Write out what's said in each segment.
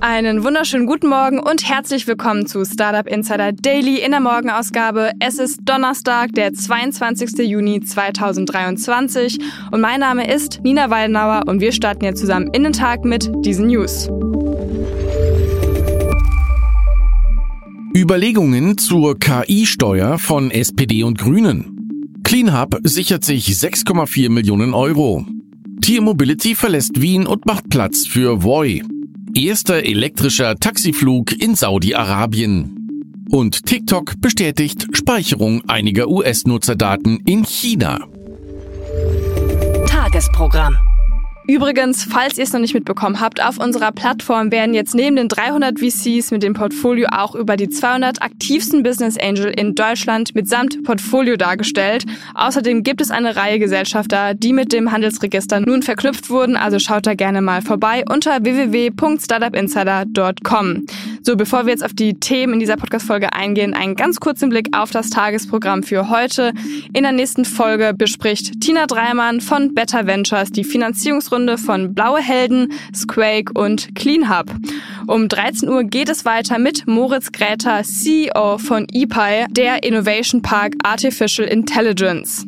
Einen wunderschönen guten Morgen und herzlich willkommen zu Startup Insider Daily in der Morgenausgabe. Es ist Donnerstag, der 22. Juni 2023 und mein Name ist Nina Weidenauer und wir starten jetzt zusammen in den Tag mit diesen News. Überlegungen zur KI-Steuer von SPD und Grünen. CleanHub sichert sich 6,4 Millionen Euro. Tier Mobility verlässt Wien und macht Platz für Voi. Erster elektrischer Taxiflug in Saudi-Arabien. Und TikTok bestätigt Speicherung einiger US-Nutzerdaten in China. Tagesprogramm. Übrigens, falls ihr es noch nicht mitbekommen habt, auf unserer Plattform werden jetzt neben den 300 VCs mit dem Portfolio auch über die 200 aktivsten Business Angel in Deutschland mitsamt Portfolio dargestellt. Außerdem gibt es eine Reihe Gesellschafter, die mit dem Handelsregister nun verknüpft wurden, also schaut da gerne mal vorbei unter www.startupinsider.com. So, bevor wir jetzt auf die Themen in dieser Podcast-Folge eingehen, einen ganz kurzen Blick auf das Tagesprogramm für heute. In der nächsten Folge bespricht Tina Dreimann von Better Ventures die Finanzierungsrunde von Blaue Helden, Squake und CleanHub. Um 13 Uhr geht es weiter mit Moritz Gräter, CEO von EPI, der Innovation Park Artificial Intelligence.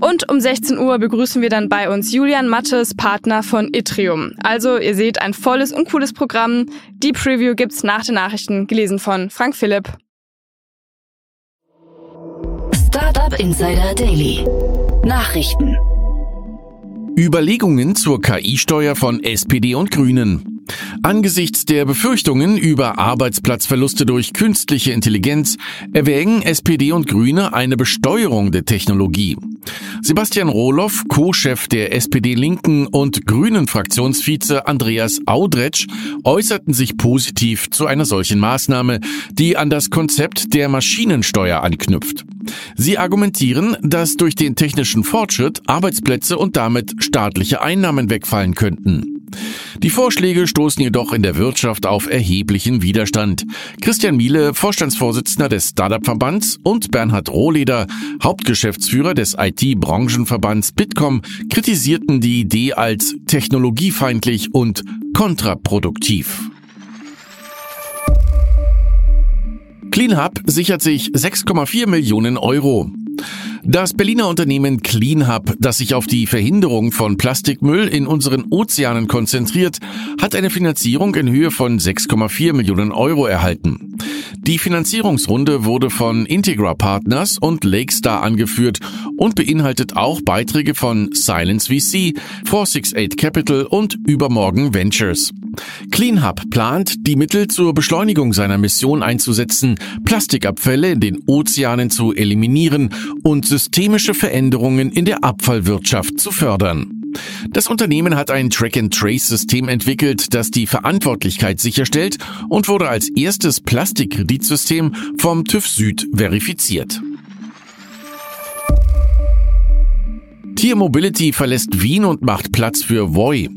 Und um 16 Uhr begrüßen wir dann bei uns Julian Mattes, Partner von Itrium. Also ihr seht ein volles und cooles Programm. Die Preview gibt's nach den Nachrichten, gelesen von Frank Philipp. Startup Insider Daily. Nachrichten. Überlegungen zur KI-Steuer von SPD und Grünen. Angesichts der Befürchtungen über Arbeitsplatzverluste durch künstliche Intelligenz erwägen SPD und Grüne eine Besteuerung der Technologie. Sebastian Rohloff, Co-Chef der SPD-Linken und Grünen-Fraktionsvize Andreas Audretsch äußerten sich positiv zu einer solchen Maßnahme, die an das Konzept der Maschinensteuer anknüpft. Sie argumentieren, dass durch den technischen Fortschritt Arbeitsplätze und damit staatliche Einnahmen wegfallen könnten. Die Vorschläge stoßen jedoch in der Wirtschaft auf erheblichen Widerstand. Christian Miele, Vorstandsvorsitzender des Startup-Verbands und Bernhard Rohleder, Hauptgeschäftsführer des IT-Branchenverbands Bitkom, kritisierten die Idee als technologiefeindlich und kontraproduktiv. CleanHub sichert sich 6,4 Millionen Euro. Das Berliner Unternehmen CleanHub, das sich auf die Verhinderung von Plastikmüll in unseren Ozeanen konzentriert, hat eine Finanzierung in Höhe von 6,4 Millionen Euro erhalten. Die Finanzierungsrunde wurde von Integra Partners und Lakestar angeführt und beinhaltet auch Beiträge von Silence VC, 468 Capital und Übermorgen Ventures. CleanHub plant, die Mittel zur Beschleunigung seiner Mission einzusetzen, Plastikabfälle in den Ozeanen zu eliminieren und systemische Veränderungen in der Abfallwirtschaft zu fördern. Das Unternehmen hat ein Track-and-Trace-System entwickelt, das die Verantwortlichkeit sicherstellt und wurde als erstes Plastikkreditsystem vom TÜV Süd verifiziert. Tier Mobility verlässt Wien und macht Platz für Voi.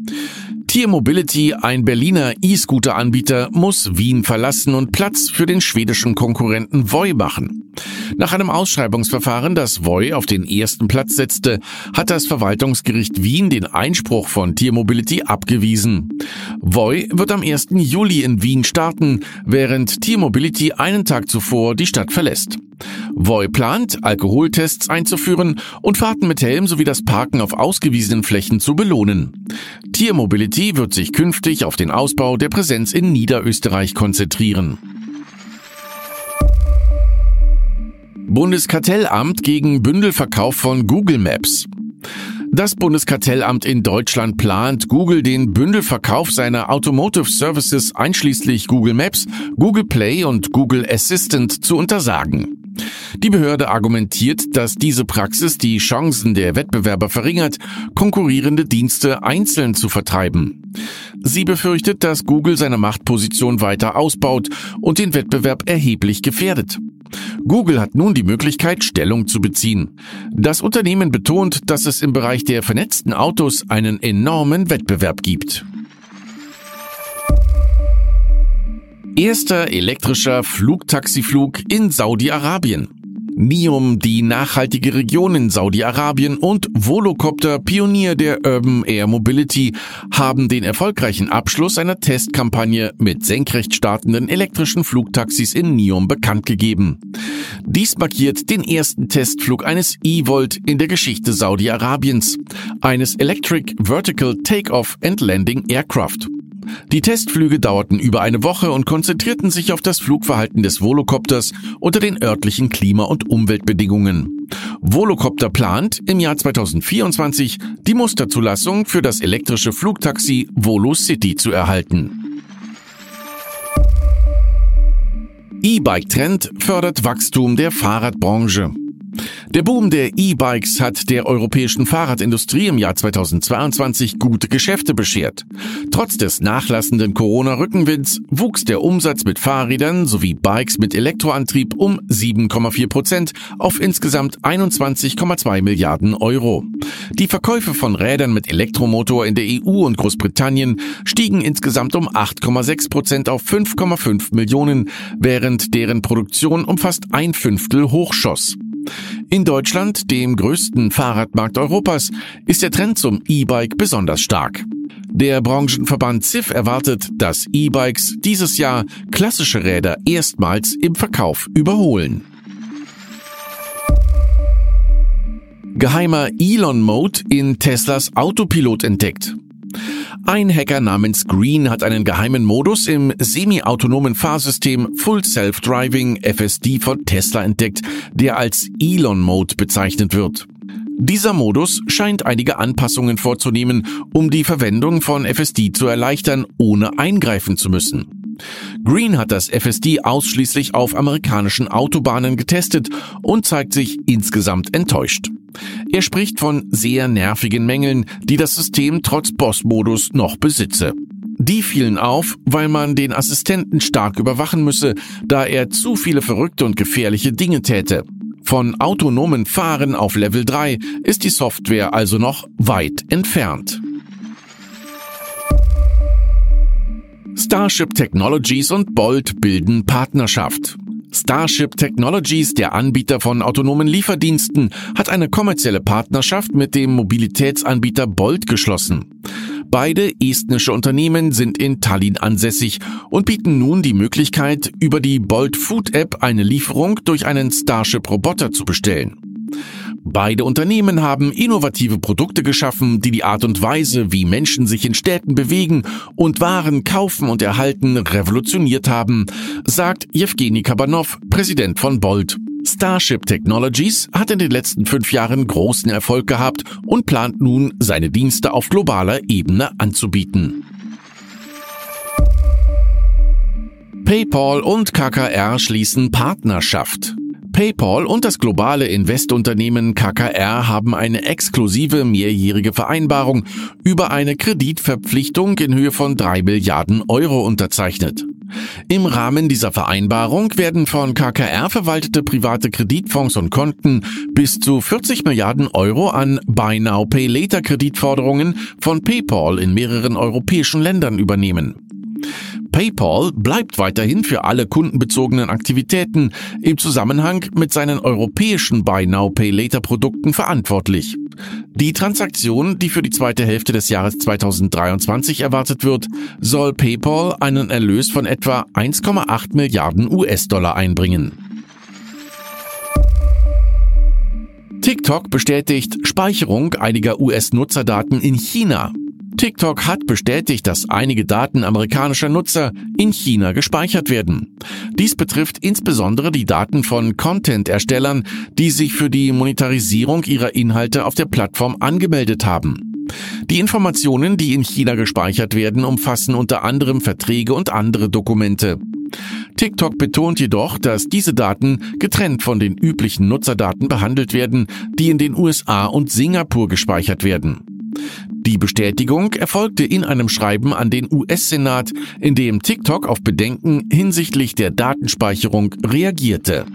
Tier Mobility, ein Berliner E-Scooter-Anbieter, muss Wien verlassen und Platz für den schwedischen Konkurrenten Voi machen. Nach einem Ausschreibungsverfahren, das Voi auf den ersten Platz setzte, hat das Verwaltungsgericht Wien den Einspruch von Tier Mobility abgewiesen. Voi wird am 1. Juli in Wien starten, während Tier Mobility einen Tag zuvor die Stadt verlässt. Voi plant, Alkoholtests einzuführen und Fahrten mit Helm sowie das Parken auf ausgewiesenen Flächen zu belohnen. Tier Mobility wird sich künftig auf den Ausbau der Präsenz in Niederösterreich konzentrieren. Bundeskartellamt gegen Bündelverkauf von Google Maps. Das Bundeskartellamt in Deutschland plant, Google den Bündelverkauf seiner Automotive Services einschließlich Google Maps, Google Play und Google Assistant zu untersagen. Die Behörde argumentiert, dass diese Praxis die Chancen der Wettbewerber verringert, konkurrierende Dienste einzeln zu vertreiben. Sie befürchtet, dass Google seine Machtposition weiter ausbaut und den Wettbewerb erheblich gefährdet. Google hat nun die Möglichkeit, Stellung zu beziehen. Das Unternehmen betont, dass es im Bereich der vernetzten Autos einen enormen Wettbewerb gibt. Erster elektrischer Flugtaxiflug in Saudi-Arabien. NIOM, die nachhaltige Region in Saudi-Arabien und Volocopter, Pionier der Urban Air Mobility, haben den erfolgreichen Abschluss einer Testkampagne mit senkrecht startenden elektrischen Flugtaxis in NIOM bekannt gegeben. Dies markiert den ersten Testflug eines E-Volt in der Geschichte Saudi-Arabiens, eines Electric Vertical Takeoff and Landing Aircraft. Die Testflüge dauerten über eine Woche und konzentrierten sich auf das Flugverhalten des Volocopters unter den örtlichen Klima- und Umweltbedingungen. Volocopter plant, im Jahr 2024 die Musterzulassung für das elektrische Flugtaxi Volo City zu erhalten. E-Bike-Trend fördert Wachstum der Fahrradbranche. Der Boom der E-Bikes hat der europäischen Fahrradindustrie im Jahr 2022 gute Geschäfte beschert. Trotz des nachlassenden Corona-Rückenwinds wuchs der Umsatz mit Fahrrädern sowie Bikes mit Elektroantrieb um 7,4 Prozent auf insgesamt 21,2 Milliarden Euro. Die Verkäufe von Rädern mit Elektromotor in der EU und Großbritannien stiegen insgesamt um 8,6 Prozent auf 5,5 Millionen, während deren Produktion um fast ein Fünftel hochschoss. In Deutschland, dem größten Fahrradmarkt Europas, ist der Trend zum E-Bike besonders stark. Der Branchenverband CIF erwartet, dass E-Bikes dieses Jahr klassische Räder erstmals im Verkauf überholen. Geheimer Elon-Mode in Teslas Autopilot entdeckt. Ein Hacker namens Green hat einen geheimen Modus im semi-autonomen Fahrsystem Full Self-Driving FSD von Tesla entdeckt, der als Elon Mode bezeichnet wird. Dieser Modus scheint einige Anpassungen vorzunehmen, um die Verwendung von FSD zu erleichtern, ohne eingreifen zu müssen. Green hat das FSD ausschließlich auf amerikanischen Autobahnen getestet und zeigt sich insgesamt enttäuscht. Er spricht von sehr nervigen Mängeln, die das System trotz Boss-Modus noch besitze. Die fielen auf, weil man den Assistenten stark überwachen müsse, da er zu viele verrückte und gefährliche Dinge täte. Von autonomen Fahren auf Level 3 ist die Software also noch weit entfernt. Starship Technologies und Bolt bilden Partnerschaft. Starship Technologies, der Anbieter von autonomen Lieferdiensten, hat eine kommerzielle Partnerschaft mit dem Mobilitätsanbieter Bolt geschlossen. Beide estnische Unternehmen sind in Tallinn ansässig und bieten nun die Möglichkeit, über die Bolt Food App eine Lieferung durch einen Starship Roboter zu bestellen. Beide Unternehmen haben innovative Produkte geschaffen, die die Art und Weise, wie Menschen sich in Städten bewegen und Waren kaufen und erhalten, revolutioniert haben, sagt Jewgeni Kabanov, Präsident von Bolt. Starship Technologies hat in den letzten fünf Jahren großen Erfolg gehabt und plant nun, seine Dienste auf globaler Ebene anzubieten. PayPal und KKR schließen Partnerschaft. PayPal und das globale Investunternehmen KKR haben eine exklusive mehrjährige Vereinbarung über eine Kreditverpflichtung in Höhe von drei Milliarden Euro unterzeichnet. Im Rahmen dieser Vereinbarung werden von KKR verwaltete private Kreditfonds und Konten bis zu 40 Milliarden Euro an Buy Now Pay Later Kreditforderungen von PayPal in mehreren europäischen Ländern übernehmen. PayPal bleibt weiterhin für alle kundenbezogenen Aktivitäten im Zusammenhang mit seinen europäischen Buy Now Pay Later Produkten verantwortlich. Die Transaktion, die für die zweite Hälfte des Jahres 2023 erwartet wird, soll PayPal einen Erlös von etwa 1,8 Milliarden US-Dollar einbringen. TikTok bestätigt Speicherung einiger US-Nutzerdaten in China. TikTok hat bestätigt, dass einige Daten amerikanischer Nutzer in China gespeichert werden. Dies betrifft insbesondere die Daten von Content-Erstellern, die sich für die Monetarisierung ihrer Inhalte auf der Plattform angemeldet haben. Die Informationen, die in China gespeichert werden, umfassen unter anderem Verträge und andere Dokumente. TikTok betont jedoch, dass diese Daten getrennt von den üblichen Nutzerdaten behandelt werden, die in den USA und Singapur gespeichert werden. Die Bestätigung erfolgte in einem Schreiben an den US-Senat, in dem TikTok auf Bedenken hinsichtlich der Datenspeicherung reagierte.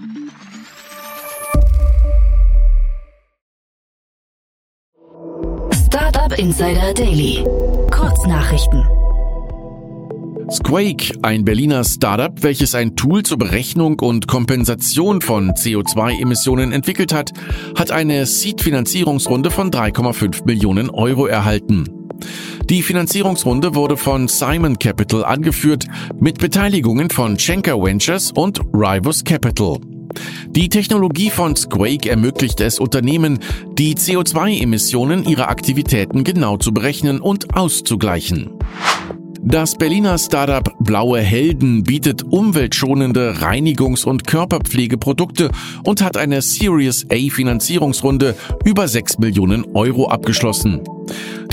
Startup Insider Daily. Kurznachrichten. Squake, ein Berliner Startup, welches ein Tool zur Berechnung und Kompensation von CO2-Emissionen entwickelt hat, hat eine Seed-Finanzierungsrunde von 3,5 Millionen Euro erhalten. Die Finanzierungsrunde wurde von Simon Capital angeführt mit Beteiligungen von Schenker Ventures und Rivus Capital. Die Technologie von Squake ermöglicht es Unternehmen, die CO2-Emissionen ihrer Aktivitäten genau zu berechnen und auszugleichen. Das Berliner Startup Blaue Helden bietet umweltschonende Reinigungs- und Körperpflegeprodukte und hat eine Series A Finanzierungsrunde über 6 Millionen Euro abgeschlossen.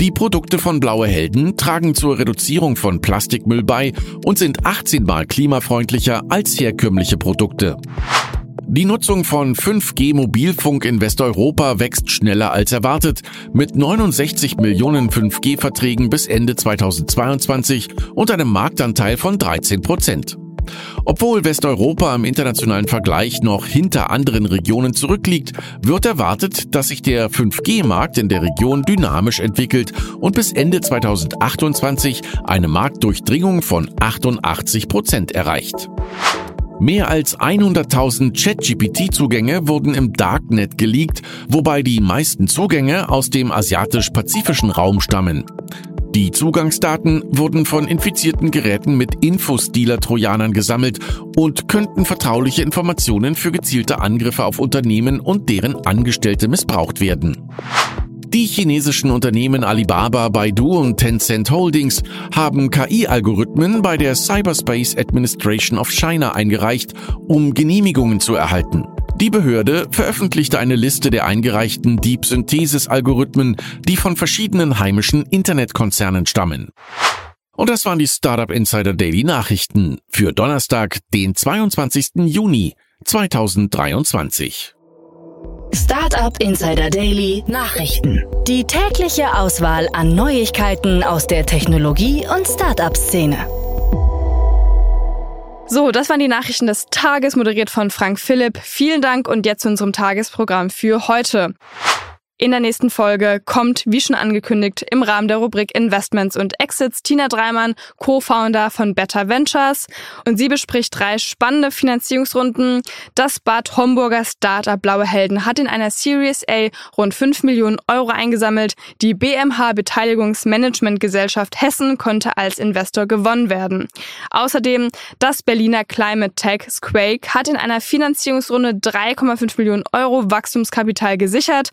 Die Produkte von Blaue Helden tragen zur Reduzierung von Plastikmüll bei und sind 18 mal klimafreundlicher als herkömmliche Produkte. Die Nutzung von 5G-Mobilfunk in Westeuropa wächst schneller als erwartet, mit 69 Millionen 5G-Verträgen bis Ende 2022 und einem Marktanteil von 13 Prozent. Obwohl Westeuropa im internationalen Vergleich noch hinter anderen Regionen zurückliegt, wird erwartet, dass sich der 5G-Markt in der Region dynamisch entwickelt und bis Ende 2028 eine Marktdurchdringung von 88 Prozent erreicht. Mehr als 100.000 ChatGPT-Zugänge wurden im Darknet geleakt, wobei die meisten Zugänge aus dem asiatisch-pazifischen Raum stammen. Die Zugangsdaten wurden von infizierten Geräten mit Infostealer-Trojanern gesammelt und könnten vertrauliche Informationen für gezielte Angriffe auf Unternehmen und deren Angestellte missbraucht werden. Die chinesischen Unternehmen Alibaba, Baidu und Tencent Holdings haben KI-Algorithmen bei der Cyberspace Administration of China eingereicht, um Genehmigungen zu erhalten. Die Behörde veröffentlichte eine Liste der eingereichten Deep Synthesis-Algorithmen, die von verschiedenen heimischen Internetkonzernen stammen. Und das waren die Startup Insider Daily Nachrichten für Donnerstag, den 22. Juni 2023. Startup Insider Daily Nachrichten. Die tägliche Auswahl an Neuigkeiten aus der Technologie- und Startup-Szene. So, das waren die Nachrichten des Tages, moderiert von Frank Philipp. Vielen Dank und jetzt zu unserem Tagesprogramm für heute. In der nächsten Folge kommt, wie schon angekündigt, im Rahmen der Rubrik Investments und Exits Tina Dreimann, Co-Founder von Better Ventures. Und sie bespricht drei spannende Finanzierungsrunden. Das Bad Homburger Startup Blaue Helden hat in einer Series A rund 5 Millionen Euro eingesammelt. Die BMH Beteiligungsmanagementgesellschaft Hessen konnte als Investor gewonnen werden. Außerdem das Berliner Climate Tech Squake hat in einer Finanzierungsrunde 3,5 Millionen Euro Wachstumskapital gesichert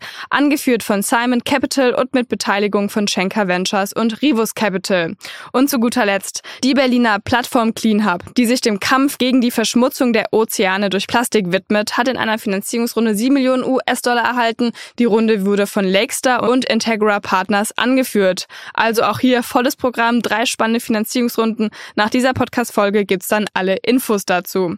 angeführt von Simon Capital und mit Beteiligung von Schenker Ventures und Rivus Capital. Und zu guter Letzt die Berliner Plattform Clean die sich dem Kampf gegen die Verschmutzung der Ozeane durch Plastik widmet, hat in einer Finanzierungsrunde 7 Millionen US-Dollar erhalten. Die Runde wurde von Lakestar und Integra Partners angeführt. Also auch hier volles Programm, drei spannende Finanzierungsrunden. Nach dieser Podcast-Folge gibt's dann alle Infos dazu.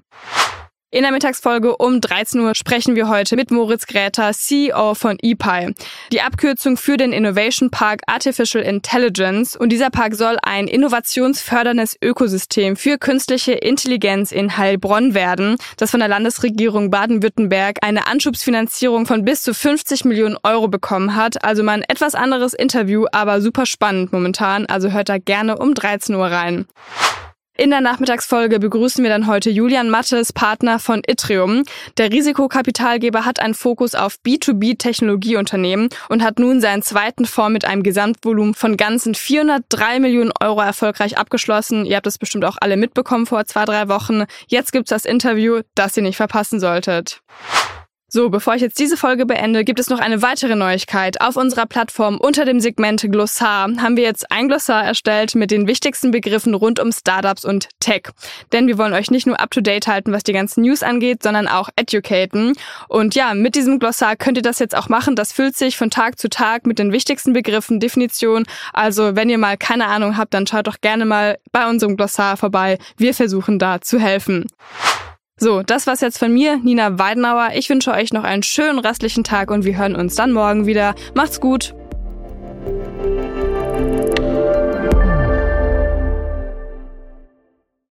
In der Mittagsfolge um 13 Uhr sprechen wir heute mit Moritz Gräter, CEO von ePi. Die Abkürzung für den Innovation Park Artificial Intelligence und dieser Park soll ein innovationsförderndes Ökosystem für künstliche Intelligenz in Heilbronn werden, das von der Landesregierung Baden-Württemberg eine Anschubsfinanzierung von bis zu 50 Millionen Euro bekommen hat. Also mal ein etwas anderes Interview, aber super spannend momentan. Also hört da gerne um 13 Uhr rein. In der Nachmittagsfolge begrüßen wir dann heute Julian Mattes, Partner von Itrium. Der Risikokapitalgeber hat einen Fokus auf B2B-Technologieunternehmen und hat nun seinen zweiten Fonds mit einem Gesamtvolumen von ganzen 403 Millionen Euro erfolgreich abgeschlossen. Ihr habt das bestimmt auch alle mitbekommen vor zwei, drei Wochen. Jetzt gibt's das Interview, das ihr nicht verpassen solltet. So, bevor ich jetzt diese Folge beende, gibt es noch eine weitere Neuigkeit. Auf unserer Plattform unter dem Segment Glossar haben wir jetzt ein Glossar erstellt mit den wichtigsten Begriffen rund um Startups und Tech. Denn wir wollen euch nicht nur up-to-date halten, was die ganzen News angeht, sondern auch educaten. Und ja, mit diesem Glossar könnt ihr das jetzt auch machen. Das füllt sich von Tag zu Tag mit den wichtigsten Begriffen, Definitionen. Also wenn ihr mal keine Ahnung habt, dann schaut doch gerne mal bei unserem Glossar vorbei. Wir versuchen da zu helfen. So, das war's jetzt von mir, Nina Weidenauer. Ich wünsche euch noch einen schönen restlichen Tag und wir hören uns dann morgen wieder. Macht's gut!